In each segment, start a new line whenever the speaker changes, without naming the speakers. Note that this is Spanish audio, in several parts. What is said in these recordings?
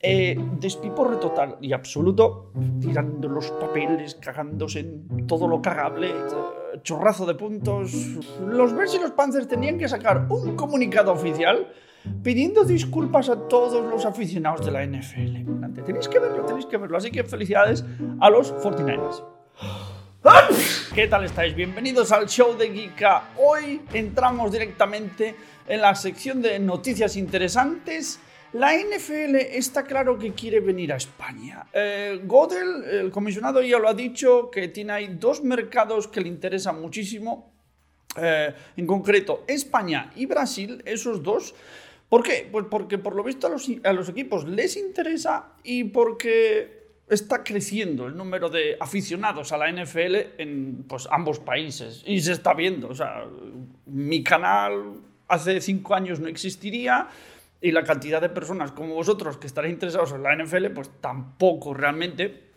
Eh, despiporre total y absoluto, tirando los papeles, cagándose en todo lo cagable, eh, chorrazo de puntos. Los Bears y los Panthers tenían que sacar un comunicado oficial pidiendo disculpas a todos los aficionados de la NFL. Tenéis que verlo, tenéis que verlo. Así que felicidades a los 49ers. ¿Qué tal estáis? Bienvenidos al show de Geeka. Hoy entramos directamente en la sección de noticias interesantes la NFL está claro que quiere venir a España. Eh, Godel, el comisionado, ya lo ha dicho, que tiene ahí dos mercados que le interesan muchísimo. Eh, en concreto, España y Brasil, esos dos. ¿Por qué? Pues porque por lo visto a los, equipos les interesa y porque está creciendo el número de aficionados a la NFL en pues, ambos países. Y se está viendo. O sea, mi canal hace cinco años no existiría y la cantidad de personas como vosotros que estaréis interesados en la NFL, pues tampoco realmente.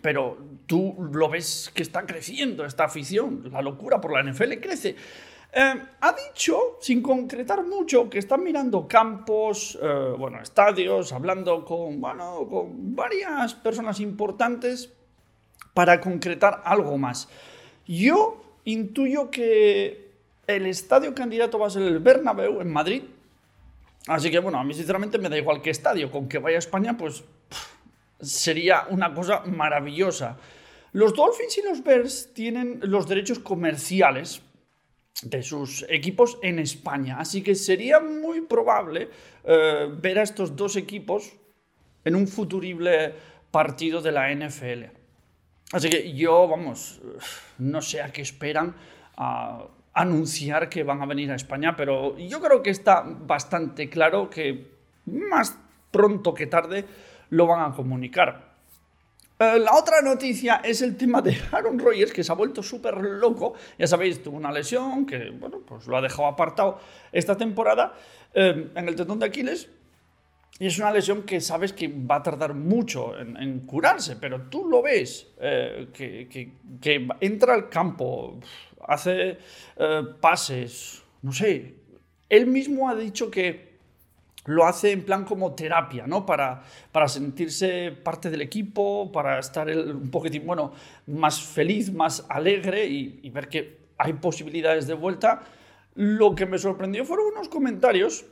Pero tú lo ves que está creciendo esta afición, la locura por la NFL crece. Eh, ha dicho, sin concretar mucho, que están mirando campos, eh, bueno, estadios, hablando con, bueno, con varias personas importantes para concretar algo más. Yo intuyo que el estadio candidato va a ser el Bernabéu en Madrid, Así que bueno, a mí sinceramente me da igual qué estadio, con que vaya a España, pues sería una cosa maravillosa. Los Dolphins y los Bears tienen los derechos comerciales de sus equipos en España, así que sería muy probable eh, ver a estos dos equipos en un futurible partido de la NFL. Así que yo, vamos, no sé a qué esperan. Anunciar que van a venir a España, pero yo creo que está bastante claro que más pronto que tarde lo van a comunicar. Eh, la otra noticia es el tema de Aaron Rodgers, que se ha vuelto súper loco. Ya sabéis, tuvo una lesión que, bueno, pues lo ha dejado apartado esta temporada eh, en el tendón de Aquiles. Y es una lesión que sabes que va a tardar mucho en, curarse, pero tú lo ves, eh, que, que, que, entra al campo, hace eh, pases, no sé. Él mismo ha dicho que lo hace en plan como terapia, ¿no? Para, para sentirse parte del equipo, para estar un poquitín, bueno, más feliz, más alegre y, ver que hay posibilidades de vuelta. Lo que me sorprendió fueron unos comentarios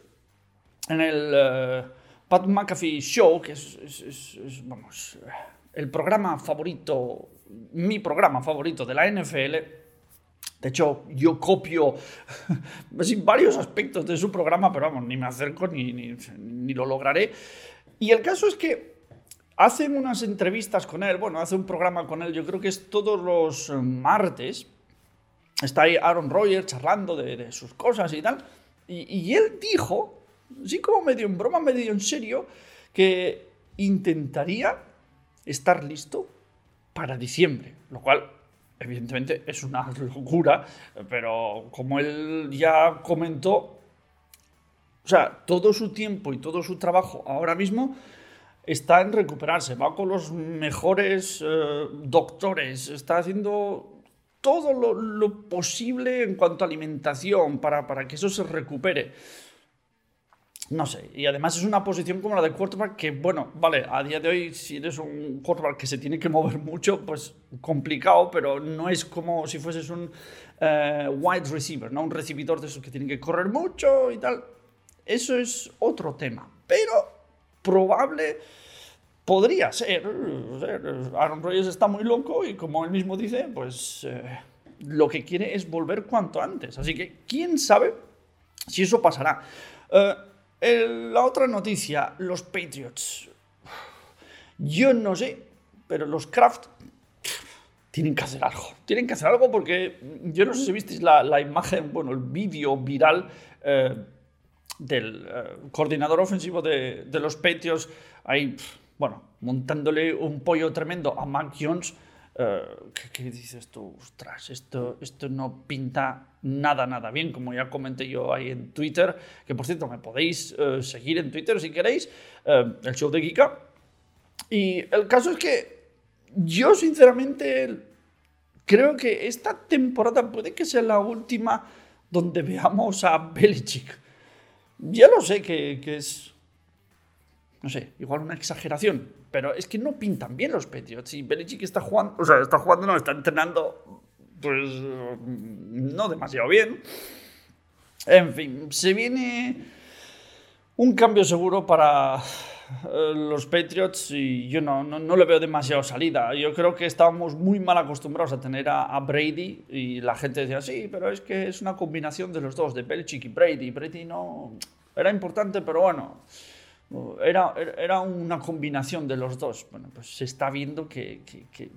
en el eh, Pat McAfee Show, que es, el programa favorito, mi programa favorito de la NFL de hecho, yo copio varios aspectos de su programa, pero vamos, ni me acerco ni, lo lograré. Y el caso es que hacen unas entrevistas con él, bueno, hace un programa con él, yo creo que es todos los martes. Está ahí Aaron Rodgers charlando de, sus cosas y tal. Y, él dijo, así como medio en broma, medio en serio, que intentaría estar listo para diciembre. Lo cual evidentemente es una locura, pero como él ya comentó, o sea, todo su tiempo y todo su trabajo ahora mismo está en recuperarse, va con los mejores eh, doctores, está haciendo todo lo, posible en cuanto a alimentación para, para que eso se recupere. No sé, y además es una posición como la de quarterback que, bueno, vale, a día de hoy si eres un quarterback que se tiene que mover mucho, pues complicado, pero no es como si fueses un eh, wide receiver, ¿no? Un recibidor de esos que tienen que correr mucho y tal. Eso es otro tema, pero probable podría ser. Aaron Rodgers está muy loco y como él mismo dice, pues eh, lo que quiere es volver cuanto antes. Así que, ¿quién sabe si eso pasará? Eh, la otra noticia, los Patriots. Yo no sé, pero los Kraft tienen que hacer algo. Tienen que hacer algo porque yo no sé si visteis la, imagen, bueno, el vídeo viral eh, del eh, coordinador ofensivo de, los Patriots ahí, bueno, montándole un pollo tremendo a Mac Jones eh, ¿qué, dices tú? Ostras, esto, esto no pinta nada, nada bien, como ya comenté yo ahí en Twitter, que por cierto me podéis eh, seguir en Twitter si queréis, eh, el show de Kika. Y el caso es que yo sinceramente creo que esta temporada puede que sea la última donde veamos a Belichick. Ya lo sé que, que es no sé, igual una exageración, pero es que no pintan bien los Patriots. Y Belichick está jugando, o sea, está jugando, no, está entrenando, pues no demasiado bien. En fin, se viene un cambio seguro para eh, los Patriots y yo no, no, le veo demasiado salida. Yo creo que estábamos muy mal acostumbrados a tener a, Brady y la gente decía, sí, pero es que es una combinación de los dos, de Belichick y Brady. Brady no era importante, pero bueno, era, era una combinación de los dos. Bueno, pues se está viendo que, que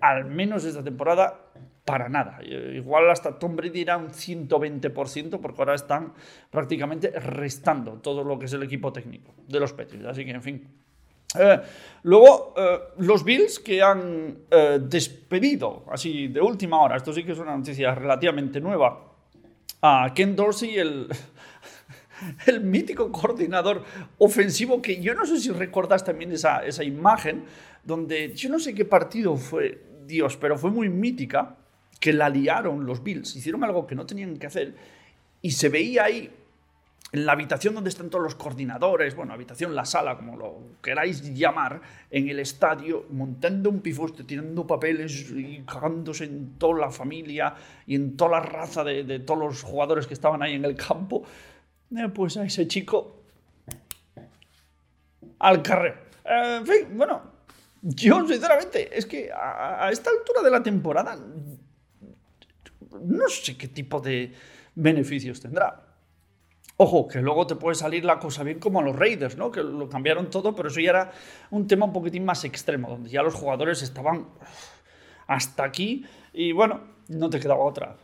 al menos esta temporada para nada. Igual hasta Tom Brady era un 120% porque ahora están prácticamente restando todo lo que es el equipo técnico de los Patriots. Así que, en fin. Eh, luego, eh, los Bills que han eh, despedido, así de última hora, esto sí que es una noticia relativamente nueva, a Ken Dorsey, el, el mítico coordinador ofensivo, que yo no sé si recordas también esa, esa imagen, donde yo no sé qué partido fue, Dios, pero fue muy mítica que la liaron los Bills, hicieron algo que no tenían que hacer y se veía ahí en la habitación donde están todos los coordinadores, bueno, habitación, la sala, como lo queráis llamar, en el estadio, montando un pifoste, tirando papeles y cagándose en toda la familia y en toda la raza de, todos los jugadores que estaban ahí en el campo, eh, pues a ese chico al carrer. Eh, en fin, bueno, yo sinceramente, es que a esta altura de la temporada no sé qué tipo de beneficios tendrá. Ojo, que luego te puede salir la cosa bien como a los Raiders, ¿no? Que lo cambiaron todo, pero eso ya era un tema un poquitín más extremo, donde ya los jugadores estaban hasta aquí y bueno, no te quedaba otra.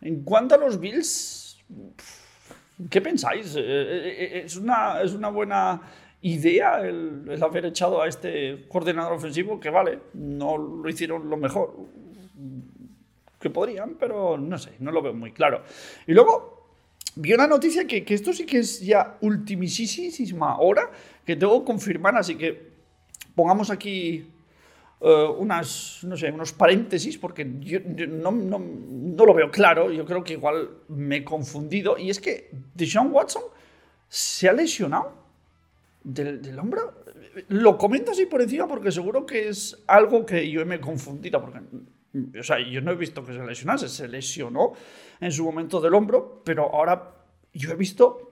En cuanto a los Bills, ¿qué pensáis? Eh, eh, eh, ¿Es una, es una buena idea el, el haber echado a este coordinador ofensivo? Que vale, no lo hicieron lo mejor que podrían, pero no sé, no lo veo muy claro. Y luego vi una noticia que, que esto sí que es ya ultimísima hora, que tengo que confirmar, así que pongamos aquí eh, unas, no sé, unos paréntesis, porque yo, no, no, no, lo veo claro, yo creo que igual me he confundido, y es que Deshaun Watson se ha lesionado del, del hombro. Lo comento así por encima porque seguro que es algo que yo me he confundido, porque o sea, yo no he visto que se lesionase, se lesionó en su momento del hombro, pero ahora yo he visto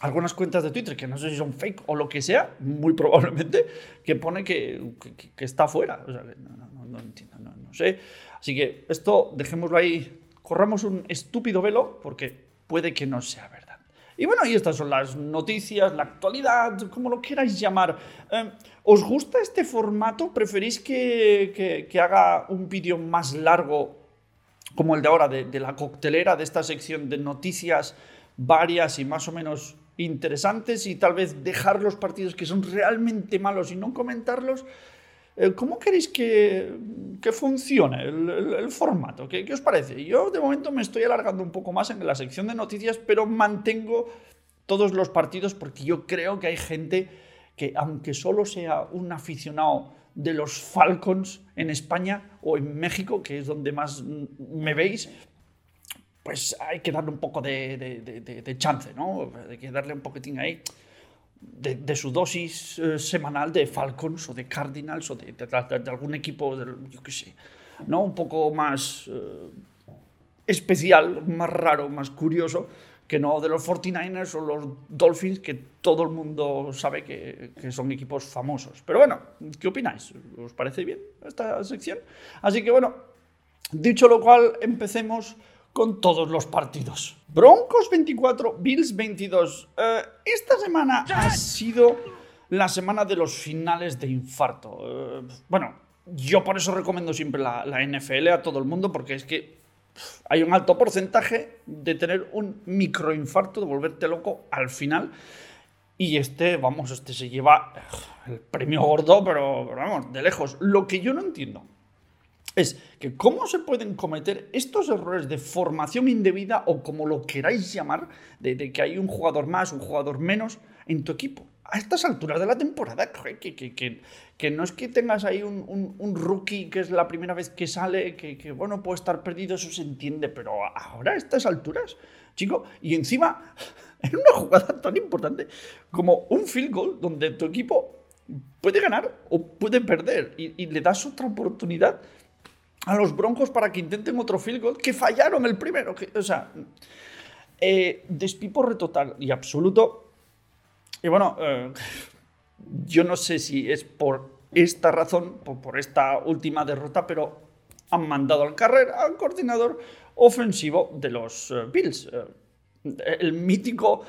algunas cuentas de Twitter, que no sé si son fake o lo que sea, muy probablemente, que pone que, que, está fuera. O sea, no, no, no, entiendo, no, no sé. Así que esto dejémoslo ahí, corramos un estúpido velo, porque puede que no sea verdad. Y bueno, y estas son las noticias, la actualidad, como lo queráis llamar. Eh, ¿Os gusta este formato? ¿Preferís que, que, haga un vídeo más largo como el de ahora, de, de, la coctelera, de esta sección de noticias varias y más o menos interesantes y tal vez dejar los partidos que son realmente malos y no comentarlos? Eh, ¿Cómo queréis que, funcione el, formato? ¿Qué, os parece? Yo de momento me estoy alargando un poco más en la sección de noticias, pero mantengo todos los partidos porque yo creo que hay gente que, aunque solo sea un aficionado de los Falcons en España o en México, que es donde más me veis, pues hay que darle un poco de, de chance, ¿no? Hay que darle un poquitín ahí de, su dosis eh, semanal de Falcons o de Cardinals o de, algún equipo, yo qué sé, ¿no? un poco más eh, especial, más raro, más curioso, que no de los 49ers o los Dolphins, que todo el mundo sabe que, que, son equipos famosos. Pero bueno, ¿qué opináis? ¿Os parece bien esta sección? Así que bueno, dicho lo cual, empecemos con todos los partidos. Broncos 24, Bills 22. Eh, esta semana ha sido la semana de los finales de infarto. Eh, bueno, yo por eso recomiendo siempre la, la, NFL a todo el mundo, porque es que hay un alto porcentaje de tener un microinfarto, de volverte loco al final. Y este, vamos, este se lleva el premio gordo, pero, pero vamos, de lejos. Lo que yo no entiendo es que cómo se pueden cometer estos errores de formación indebida o como lo queráis llamar, de, que hay un jugador más, un jugador menos en tu equipo. A estas alturas de la temporada, que, que, que, no es que tengas ahí un, rookie que es la primera vez que sale, que, bueno, puede estar perdido, eso se entiende, pero ahora a estas alturas, chico, y encima en una jugada tan importante como un field goal donde tu equipo puede ganar o puede perder y, le das otra oportunidad a los Broncos para que intenten otro field goal que fallaron el primero. Que, o sea, eh, despiporre total y absoluto. Y bueno, eh, yo no sé si es por esta razón, por, esta última derrota, pero han mandado al carrera al coordinador ofensivo de los eh, Bills. el mítico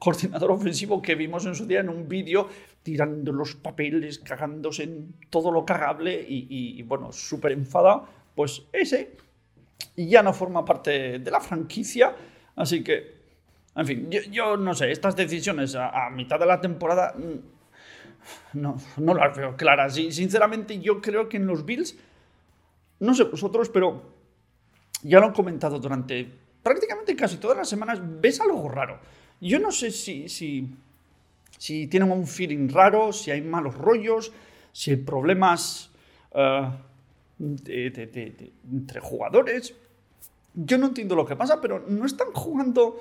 coordinador ofensivo que vimos en su día en un vídeo tirando los papeles, cagándose en todo lo cagable y, bueno, súper enfadado, pues ese ya no forma parte de la franquicia, así que, en fin, yo, no sé, estas decisiones a, mitad de la temporada mm, no, no las veo claras y sinceramente yo creo que en los Bills, no sé vosotros, pero ya lo han comentado durante prácticamente casi todas las semanas, ves algo raro. Yo no sé si, si si tienen un feeling raro, si hay malos rollos, si hay problemas eh, entre jugadores. Yo no entiendo lo que pasa, pero no están jugando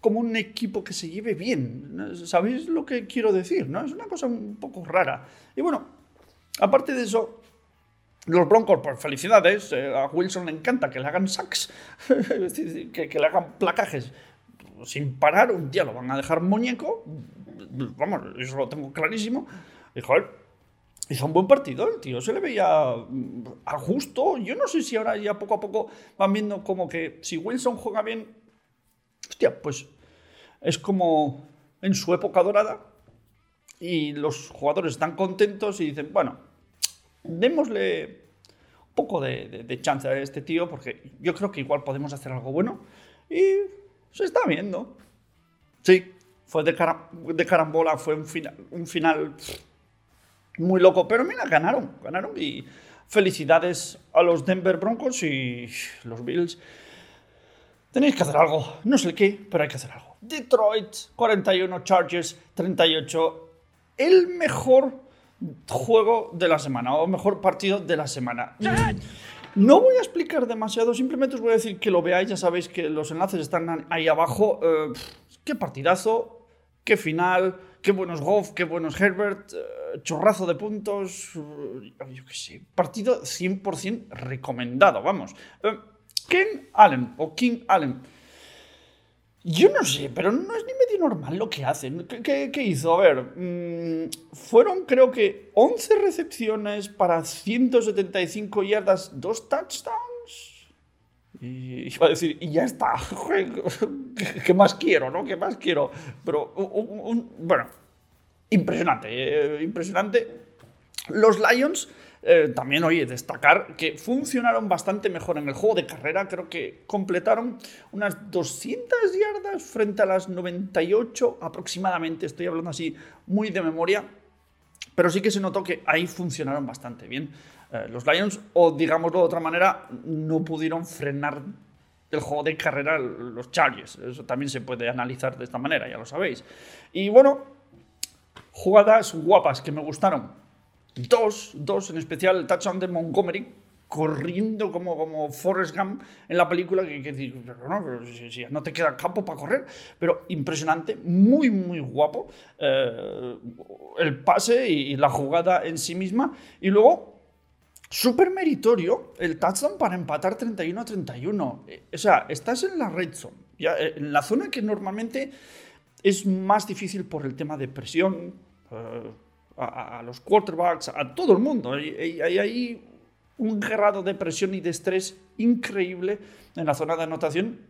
como un equipo que se lleve bien. ¿Sabéis lo que quiero decir? ¿no? Es una cosa un poco rara. Y bueno, aparte de eso, los Broncos, pues felicidades. Eh, a Wilson le encanta que le hagan sacks, que, que le hagan placajes sin parar. Un día lo van a dejar muñeco vamos, eso lo tengo clarísimo. Y joder, hizo un buen partido, el tío se le veía mm, a justo. Yo no sé si ahora ya poco a poco van viendo como que si Wilson juega bien, hostia, pues es como en su época dorada y los jugadores están contentos y dicen, bueno, démosle un poco de, de chance a este tío porque yo creo que igual podemos hacer algo bueno y se está viendo. Sí, fue de, de carambola, fue un final, un final muy loco. Pero mira, ganaron, ganaron y felicidades a los Denver Broncos y los Bills. Tenéis que hacer algo, no sé qué, pero hay que hacer algo. Detroit 41, Chargers 38. El mejor juego de la semana o mejor partido de la semana. No voy a explicar demasiado, simplemente os voy a decir que lo veáis, ya sabéis que los enlaces están ahí abajo. Eh, qué partidazo, qué final, qué buenos Goff, qué buenos Herbert, eh, chorrazo de puntos, eh, yo qué sé, partido 100% recomendado, vamos. Eh, Ken Allen o King Allen. Yo no sé, pero no es ni medio normal lo que hacen. ¿Qué, hizo? A ver, mm, fueron creo que 11 recepciones para 175 yardas, dos touchdowns y iba a decir, y ya está, ¿qué más quiero, no? ¿Qué más quiero? Pero, bueno, impresionante, eh, impresionante. Los Lions, eh, también, oye, destacar que funcionaron bastante mejor en el juego de carrera, creo que completaron unas 200 yardas frente a las 98 aproximadamente, estoy hablando así muy de memoria, pero sí que se notó que ahí funcionaron bastante bien. Eh, los Lions, o digámoslo de otra manera, no pudieron frenar el juego de carrera los Chargers. Eso también se puede analizar de esta manera, ya lo sabéis. Y bueno, jugadas guapas que me gustaron. Dos, dos en especial, el touchdown de Montgomery, corriendo como, como Forrest Gump en la película, que, que no, pero si, no te queda campo para correr, pero impresionante, muy, muy guapo eh, el pase y, la jugada en sí misma. Y luego súper meritorio el touchdown para empatar 31 a 31. Eh, o sea, estás en la red zone, eh, en la zona que normalmente es más difícil por el tema de presión eh, a, los quarterbacks, a todo el mundo. Hay, hay, un grado de presión y de estrés increíble en la zona de anotación.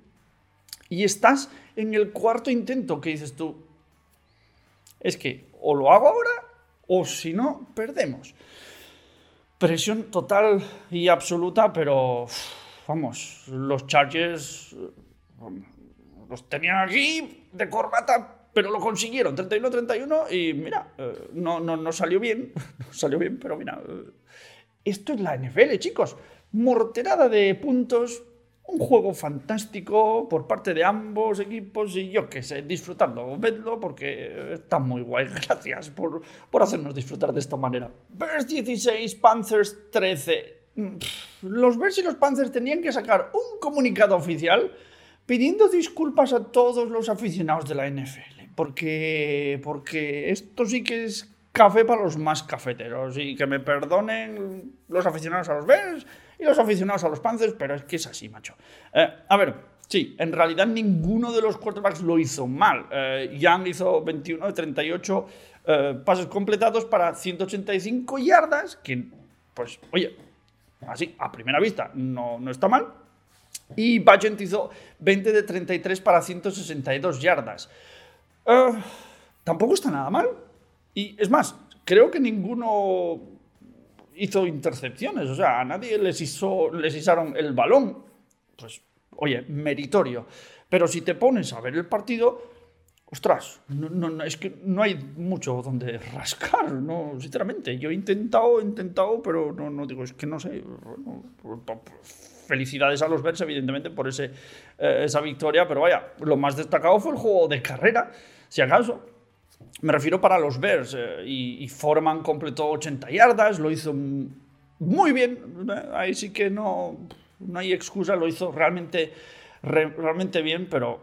Y estás en el cuarto intento que dices tú, es que o lo hago ahora o si no, perdemos. Presión total y absoluta, pero vamos, los Chargers los tenían aquí de corbata, pero lo consiguieron, 31-31 y mira, eh, no, no, no salió bien, no salió bien, pero mira, eh, esto es la NFL, chicos, morterada de puntos, un juego fantástico por parte de ambos equipos y yo qué sé, disfrutando, vedlo porque está muy guay. Gracias por, por hacernos disfrutar de esta manera. Bears 16, Panthers 13. Los Bears y los Panthers tenían que sacar un comunicado oficial pidiendo disculpas a todos los aficionados de la NFL, porque, porque esto sí que es café para los más cafeteros y que me perdonen los aficionados a los Bears y los aficionados a los Panthers, pero es que es así, macho. Eh, a ver, sí, en realidad ninguno de los quarterbacks lo hizo mal. Eh, Young hizo 21 de 38 eh, pases completados para 185 yardas, que, pues, oye, así, a primera vista, no, no está mal. Y Bagent hizo 20 de 33 para 162 yardas. tampoco está nada mal. Y es más, creo que ninguno hizo intercepciones, o sea, a nadie les, hizo, les hizaron el balón. Pues, oye, meritorio. Pero si te pones a ver el partido, ostras, no, es que no hay mucho donde rascar, no, sinceramente. Yo he intentado, intentado, pero no, no digo, es que no sé. felicidades a los Bears, evidentemente, por ese, eh, esa victoria, pero vaya, lo más destacado fue el juego de carrera, si acaso me refiero para los Bears. Eh, y, Foreman completó 80 yardas, lo hizo muy bien. Ahí sí que no, no hay excusa, lo hizo realmente, realmente bien, pero,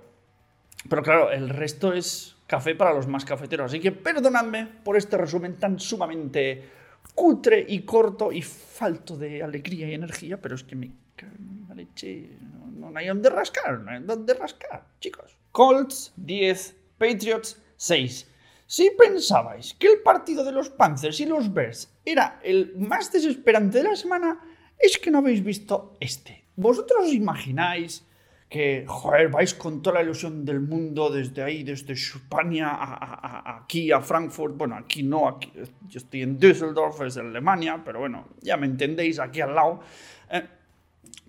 pero claro, el resto es café para los más cafeteros. Así que perdonadme por este resumen tan sumamente cutre y corto y falto de alegría y energía, pero es que me la leche. No, no hay donde rascar, no hay donde rascar, chicos. Colts 10, Patriots 6. Si pensabais que el partido de los Panthers y los Bears era el más desesperante de la semana, es que no habéis visto este. ¿Vosotros os imagináis que, joder, vais con toda la ilusión del mundo desde ahí, desde España a, aquí a Frankfurt? Bueno, aquí no, aquí, yo estoy en Düsseldorf, es en Alemania, pero bueno, ya me entendéis, aquí al lado. Eh,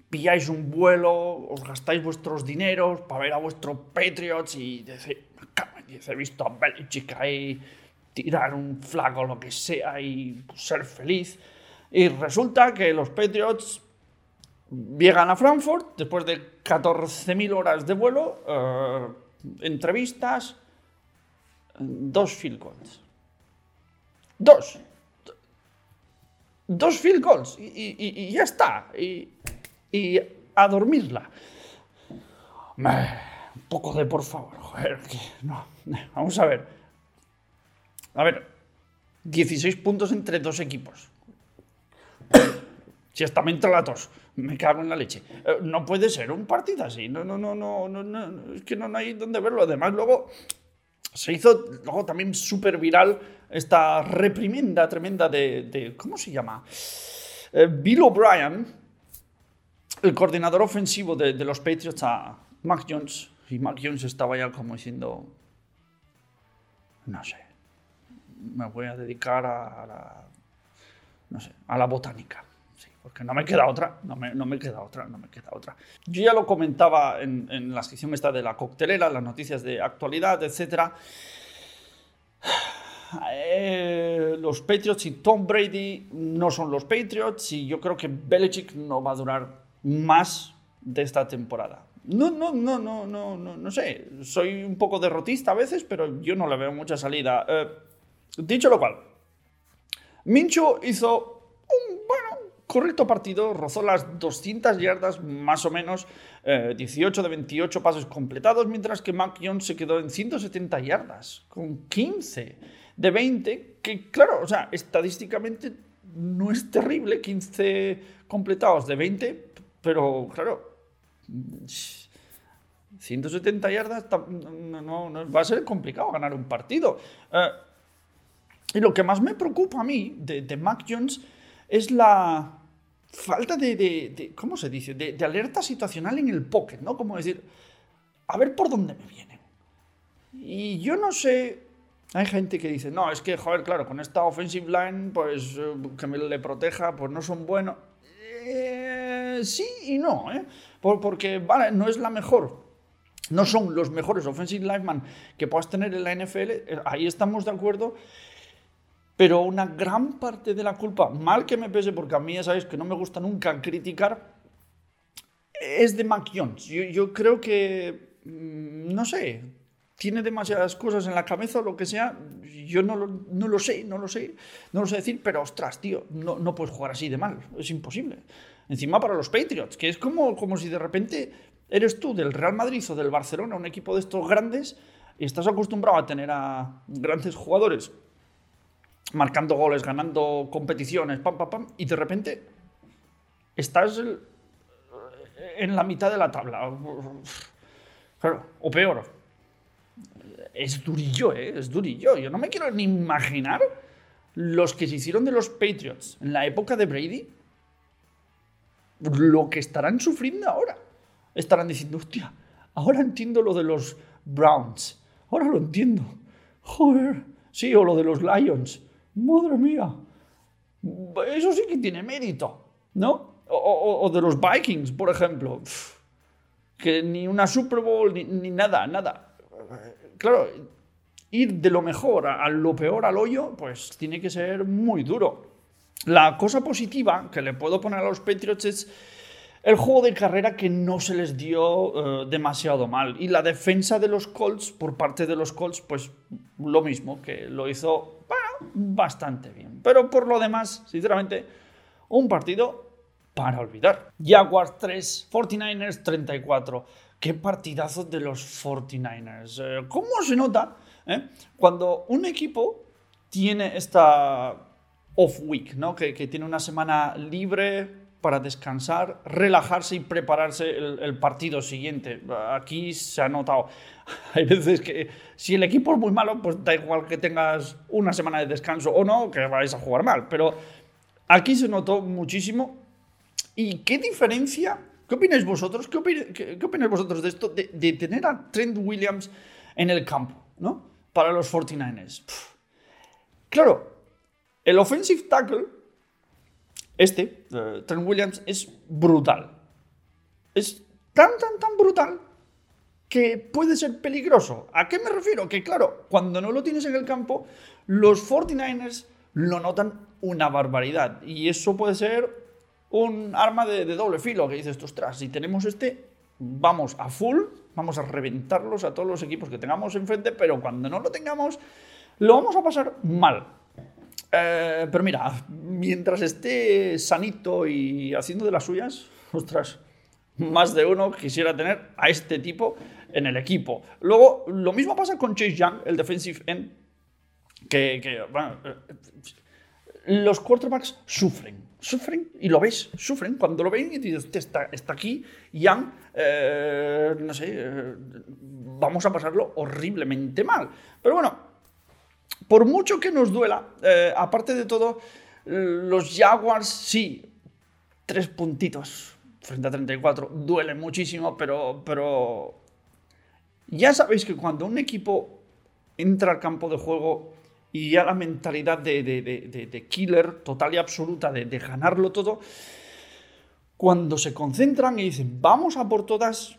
pilláis un vuelo, os gastáis vuestros dineros para ver a vuestros Patriots y decir, he visto a Belichick ahí tirar un flaco lo que sea y ser feliz. Y resulta que los Patriots llegan a Frankfurt después de 14.000 horas de vuelo, eh, entrevistas, dos field goals. Dos. Dos field goals. Y, ya está. Y, a dormirla. Un poco de por favor, joder, no. Vamos a ver. A ver, 16 puntos entre dos equipos. si hasta me entra la tos, me cago en la leche. Eh, no puede ser un partido así. No, no, no, no, no, no es que no, hay donde verlo. Además, luego se hizo luego también súper viral esta reprimenda tremenda de, ¿cómo se llama? Eh, Bill O'Brien, el coordinador ofensivo de, de los Patriots a Mac Jones, y Mac Jones estaba ya como diciendo, no sé, me voy a dedicar a, la, no sé, a la botánica. Sí, porque no me queda otra, no me, no me, queda otra, no me queda otra. Yo ya lo comentaba en, en la sección esta de la coctelera, las noticias de actualidad, etc. Eh, los Patriots y Tom Brady no son los Patriots y yo creo que Belichick no va a durar más de esta temporada. No, no, no, no, no, no, no sé. Soy un poco derrotista a veces, pero yo no le veo mucha salida. Eh, dicho lo cual, Mincho hizo un, bueno, correcto partido, rozó las 200 yardas más o menos, 18 eh, de 28 pasos completados, mientras que Mac se quedó en 170 yardas, con 15 de 20, que claro, o sea, estadísticamente no es terrible, 15 completados de 20, pero claro, 170 yardas no, va a ser complicado ganar un partido. Eh, y lo que más me preocupa a mí de, Mac Jones es la falta de, ¿cómo se dice? De, alerta situacional en el pocket, ¿no? Como decir, a ver por dónde me vienen. Y yo no sé, hay gente que dice, no, es que, joder, claro, con esta offensive line, pues eh, que me le proteja, pues no son buenos. Eh, sí y no, ¿eh? porque vale, no es la mejor. No son los mejores offensive linemen que puedas tener en la NFL, eh, ahí estamos de acuerdo. Pero una gran parte de la culpa, mal que me pese, porque a mí ya sabéis que no me gusta nunca criticar, es de Mac Jones. Yo, creo que, mm, no sé, tiene demasiadas cosas en la cabeza o lo que sea. Yo no lo, no lo sé, no lo sé, no lo sé decir, pero ostras, tío, no, no puedes jugar así de mal, es imposible. Encima para los Patriots, que es como, como si de repente eres tú del Real Madrid o del Barcelona, un equipo de estos grandes, y estás acostumbrado a tener a grandes jugadores marcando goles, ganando competiciones, pam, pam, pam, y de repente estás en la mitad de la tabla. o peor. Es durillo, ¿eh? Es durillo. Yo no me quiero ni imaginar los que se hicieron de los Patriots en la época de Brady, lo que estarán sufriendo ahora. Estarán diciendo, hostia, ahora entiendo lo de los Browns. Ahora lo entiendo. Joder. Sí, o lo de los Lions. Madre mía. Eso sí que tiene mérito, ¿no? O, de los Vikings, por ejemplo. Que ni una Super Bowl, ni, nada, nada. Claro, ir de lo mejor a, lo peor al hoyo, pues tiene que ser muy duro. La cosa positiva que le puedo poner a los Patriots es el juego de carrera que no se les dio eh, demasiado mal. Y la defensa de los Colts, por parte de los Colts, pues lo mismo, que lo hizo bastante bien. Pero por lo demás, sinceramente, un partido para olvidar. Jaguars 3, 49ers 34. Qué partidazo de los 49ers. Eh, ¿Cómo se nota eh? cuando un equipo tiene esta off week, ¿no? que, tiene una semana libre para descansar, relajarse y prepararse el, partido siguiente. Aquí se ha notado. Hay veces que si el equipo es muy malo, pues da igual que tengas una semana de descanso o no, que vais a jugar mal. Pero aquí se notó muchísimo ¿Y qué diferencia? ¿Qué opináis vosotros? ¿Qué, opináis vosotros de esto? De, tener a Trent Williams en el campo, ¿no? Para los 49ers. Claro, el offensive tackle, este, eh, Trent Williams, es brutal. Es tan, tan, tan brutal que puede ser peligroso. ¿A qué me refiero? Que claro, cuando no lo tienes en el campo, los 49ers lo notan una barbaridad. Y eso puede ser un arma de, doble filo que dices, ostras, si tenemos este, vamos a full, vamos a reventarlos a todos los equipos que tengamos enfrente, pero cuando no lo tengamos, lo vamos a pasar mal. Eh, pero mira, mientras esté sanito y haciendo de las suyas, ostras, más de uno quisiera tener a este tipo en el equipo. Luego, lo mismo pasa con Chase Young, el defensive end, que, que bueno, eh, los quarterbacks sufren sufren, y lo ves, sufren. Cuando lo ven y dices, está, está aquí, Young, eh, no sé, vamos a pasarlo horriblemente mal. Pero bueno, por mucho que nos duela, eh, aparte de todo, los Jaguars sí, tres puntitos frente a 34, duele muchísimo, pero, pero ya sabéis que cuando un equipo entra al campo de juego y ya la mentalidad de, killer total y absoluta, de, ganarlo todo, cuando se concentran y dicen, vamos a por todas,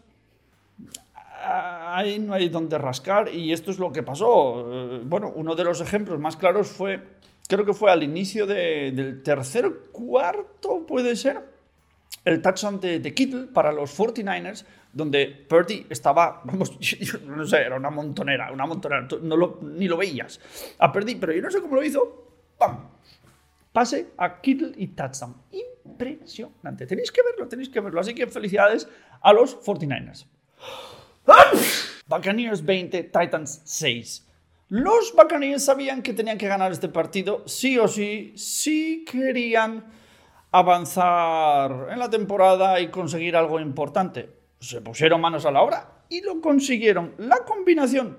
ahí no hay donde rascar y esto es lo que pasó. Eh, bueno, uno de los ejemplos más claros fue, creo que fue al inicio del tercer cuarto, puede ser, el touchdown de, de Kittle para los 49ers, donde Purdy estaba, vamos, no sé, era una montonera, una montonera, no lo, ni lo veías a Purdy, pero yo no sé cómo lo hizo, ¡pam! Pase a Kittle y touchdown. Impresionante. Tenéis que verlo, tenéis que verlo. Así que felicidades a los 49ers. Buccaneers 20, Titans 6. Los Buccaneers sabían que tenían que ganar este partido sí o sí, si querían avanzar en la temporada y conseguir algo importante se pusieron manos a la obra y lo consiguieron. La combinación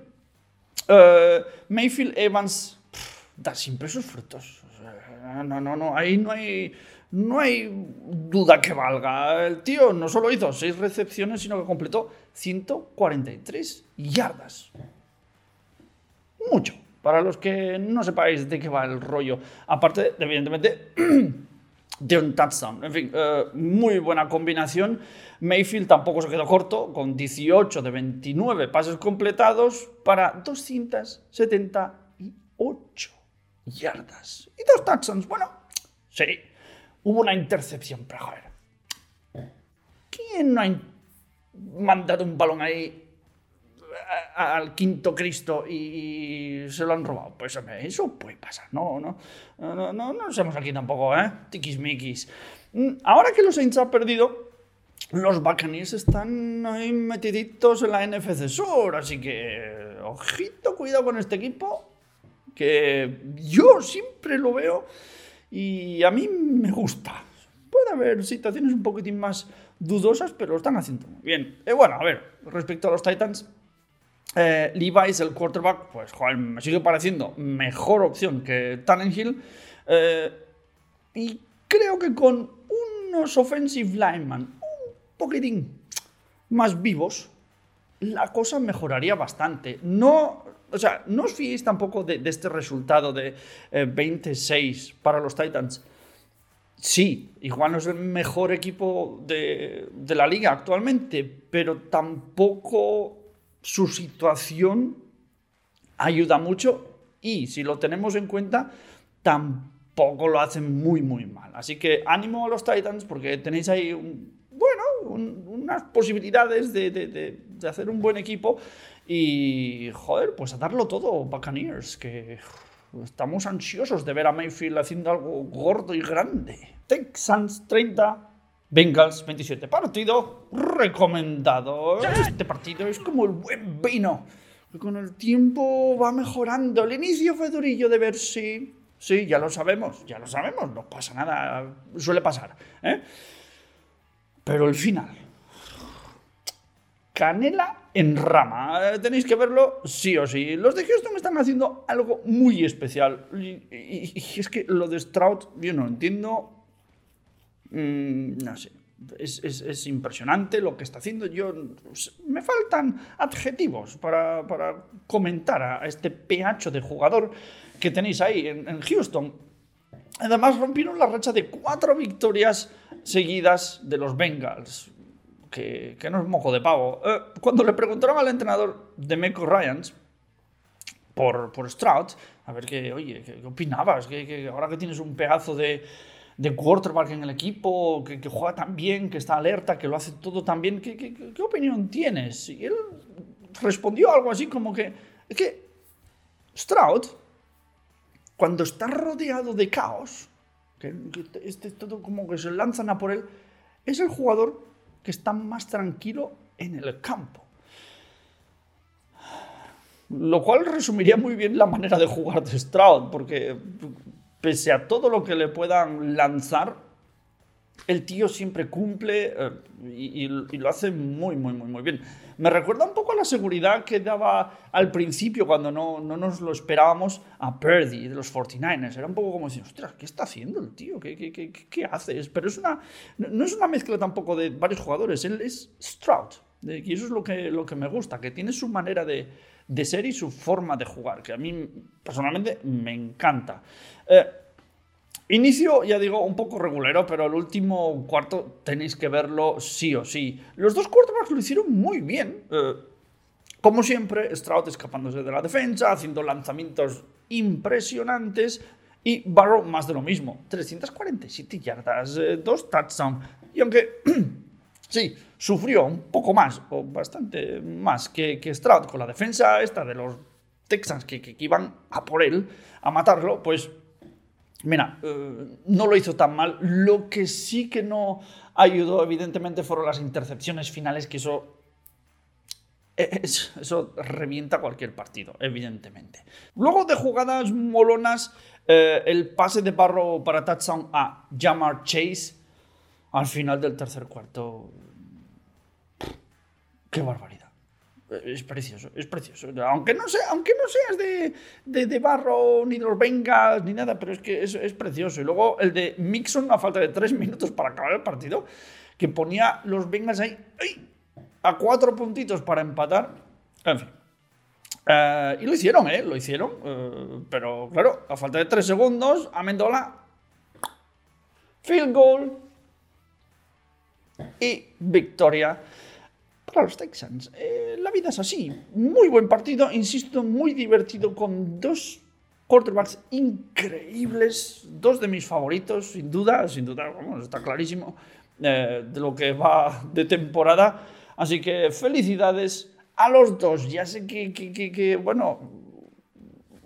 eh, Mayfield Evans da siempre sus frutos. no, no, no, ahí no hay, no hay duda que valga. El tío no solo hizo seis recepciones, sino que completó 143 yardas. Mucho. Para los que no sepáis de qué va el rollo. Aparte, evidentemente, de un touchdown. En fin, eh, muy buena combinación. Mayfield tampoco se quedó corto, con 18 de 29 pases completados para 278 yardas. Y dos touchdowns. Bueno, sí, hubo una intercepción, pero joder. ¿Quién no ha mandado un balón ahí al quinto Cristo y, se lo han robado. Pues eso puede pasar, no, no, no, no, no, somos aquí tampoco, ¿eh? Tiquismiquis. Mm, ahora que los Saints han perdido, los Buccaneers están ahí metiditos en la NFC Sur, así que ojito, cuidado con este equipo, que yo siempre lo veo y a mí me gusta. Puede haber situaciones un poquitín más dudosas, pero lo están haciendo muy bien. Eh, bueno, a ver, respecto a los Titans, eh, Levi's, el quarterback, pues joder, me sigue pareciendo mejor opción que Tannenhill. Eh, y creo que con unos offensive linemen un poquitín más vivos, la cosa mejoraría bastante. No, o sea, no os fiéis tampoco de, este resultado de 26 para los Titans sí, igual no es el mejor equipo de, la liga actualmente, pero tampoco su situación ayuda mucho y si lo tenemos en cuenta, tampoco lo hacen muy, muy mal. Así que ánimo a los Titans porque tenéis ahí, bueno, unas posibilidades de, de, hacer un buen equipo y, joder, pues a darlo todo, Buccaneers, que Estamos ansiosos de ver a Mayfield haciendo algo gordo y grande. Texans 30, Bengals 27. Partido recomendado. Este partido es como el buen vino. Con el tiempo va mejorando. El inicio fue durillo de ver si... Sí, ya lo sabemos, ya lo sabemos, no pasa nada, suele pasar. ¿eh? Pero el final, canela en rama. Eh, tenéis que verlo sí o sí. Los de Houston están haciendo algo muy especial. Y, es que lo de Stroud, yo no entiendo. Mm, no sé. Es, impresionante lo que está haciendo. Yo me faltan adjetivos para, comentar a, este peacho de jugador que tenéis ahí en Houston. Además rompieron la racha de cuatro victorias seguidas de los Bengals que, no es mojo de pavo. Eh, cuando le preguntaron al entrenador de Meco Ryans por, por Stroud, a ver qué, oye, qué, opinabas, que, ahora que tienes un pedazo de, de quarterback en el equipo, que, juega tan bien, que está alerta, que lo hace todo tan bien, ¿qué, qué, opinión tienes? Y él respondió algo así como que, es que Stroud, cuando está rodeado de caos, que, este, todo como que se lanzan a por él, es el jugador que está más tranquilo en el campo. Lo cual resumiría muy bien la manera de jugar de Stroud, porque pese a todo lo que le puedan lanzar, el tío siempre cumple eh, y, lo hace muy, muy, muy, muy bien. Me recuerda un poco a la seguridad que daba al principio cuando no, no nos lo esperábamos a Purdy de los 49ers. Era un poco como decir, ostras, ¿qué está haciendo el tío? ¿Qué, qué, qué, qué hace? Pero es una, no es una mezcla tampoco de varios jugadores. Él es Stroud. Y eso es lo que, lo que me gusta, que tiene su manera de, de ser y su forma de jugar, que a mí personalmente me encanta. Eh, Inicio, ya digo, un poco regulero, pero el último cuarto tenéis que verlo sí o sí. Los dos quarterbacks lo hicieron muy bien. Eh, como siempre, Stroud escapándose de la defensa, haciendo lanzamientos impresionantes y Barrow más de lo mismo. 347 yardas, eh, dos touchdowns. Y aunque sí, sufrió un poco más, o bastante más que, que Stroud con la defensa esta de los Texans que, que iban a por él, a matarlo, pues Mira, no lo hizo tan mal. Lo que sí que no ayudó, evidentemente, fueron las intercepciones finales, que eso. eso revienta cualquier partido, evidentemente. Luego de jugadas molonas, eh, el pase de Barro para touchdown a Jamar Chase al final del tercer cuarto. ¡Qué barbaridad! Es precioso, es precioso. Aunque no, sea, aunque no seas de, de, barro, ni de los vengas, ni nada, pero es que es, es, precioso. Y luego el de Mixon, a falta de tres minutos para acabar el partido, que ponía los vengas ahí a cuatro puntitos para empatar. En fin. Eh, y lo hicieron, ¿eh? Lo hicieron. Eh, pero claro, a falta de tres segundos, Amendola. Field goal. Y victoria para los Texans. Eh, la vida es así. Muy buen partido, insisto, muy divertido con dos quarterbacks increíbles, dos de mis favoritos, sin duda, sin duda, vamos, está clarísimo eh, de lo que va de temporada. Así que felicidades a los dos. Ya sé que, que, bueno,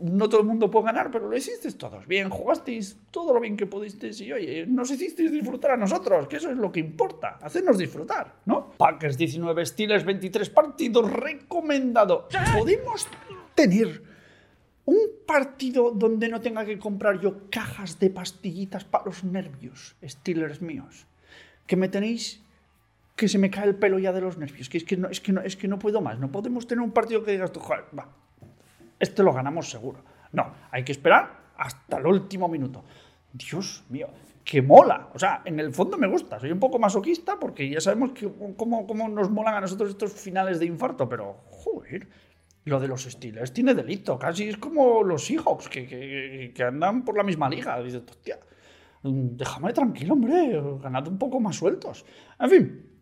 no todo el mundo puede ganar, pero lo hicisteis todos bien, jugasteis todo lo bien que pudisteis y oye, nos hicisteis disfrutar a nosotros, que eso es lo que importa, hacernos disfrutar, ¿no? Packers 19, Steelers 23, partido recomendado. Podemos tener un partido donde no tenga que comprar yo cajas de pastillitas para los nervios, Steelers míos, que me tenéis que se me cae el pelo ya de los nervios, que es que no, es que no, es que no puedo más, no podemos tener un partido que digas tú, joder, va, este lo ganamos seguro. No, hay que esperar hasta el último minuto. Dios mío, que mola. O sea, en el fondo me gusta. Soy un poco masoquista porque ya sabemos que, cómo, cómo nos molan a nosotros estos finales de infarto, pero joder. Lo de los Steelers tiene delito, casi es como los Seahawks que, que, que andan por la misma liga. Dices, hostia, déjame tranquilo, hombre, ganad un poco más sueltos. En fin,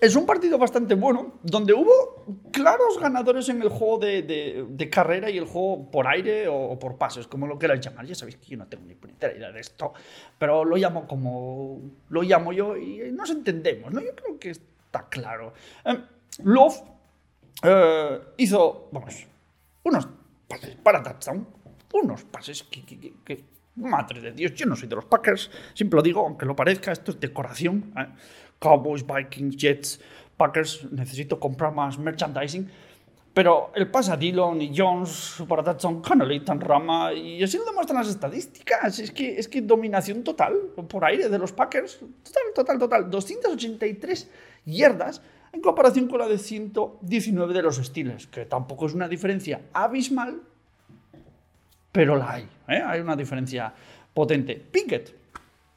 es un partido bastante bueno, donde hubo claros ganadores en el juego de, carrera y el juego por aire o, por pases, como lo quieras llamar. Ya sabéis que yo no tengo ni puñetera idea de esto, pero lo llamo como lo llamo yo y nos entendemos, ¿no? Yo creo que está claro. Em, Love eh, hizo, vamos, unos pases para touchdown, unos pases que, madre de Dios, yo no soy de los Packers, siempre lo digo, aunque lo parezca, esto es decoración. ¿eh? Cowboys, Vikings, Jets, Packers, necesito comprar más merchandising. Pero el pasa Dillon y Jones para touchdown, Connolly, tan rama, y así lo demuestran las estadísticas. Es que, es que dominación total por aire de los Packers. Total, total, total. 283 yardas en comparación con la de 119 de los Steelers, que tampoco es una diferencia abismal, pero la hay. ¿eh? Hay una diferencia potente. Pinkett,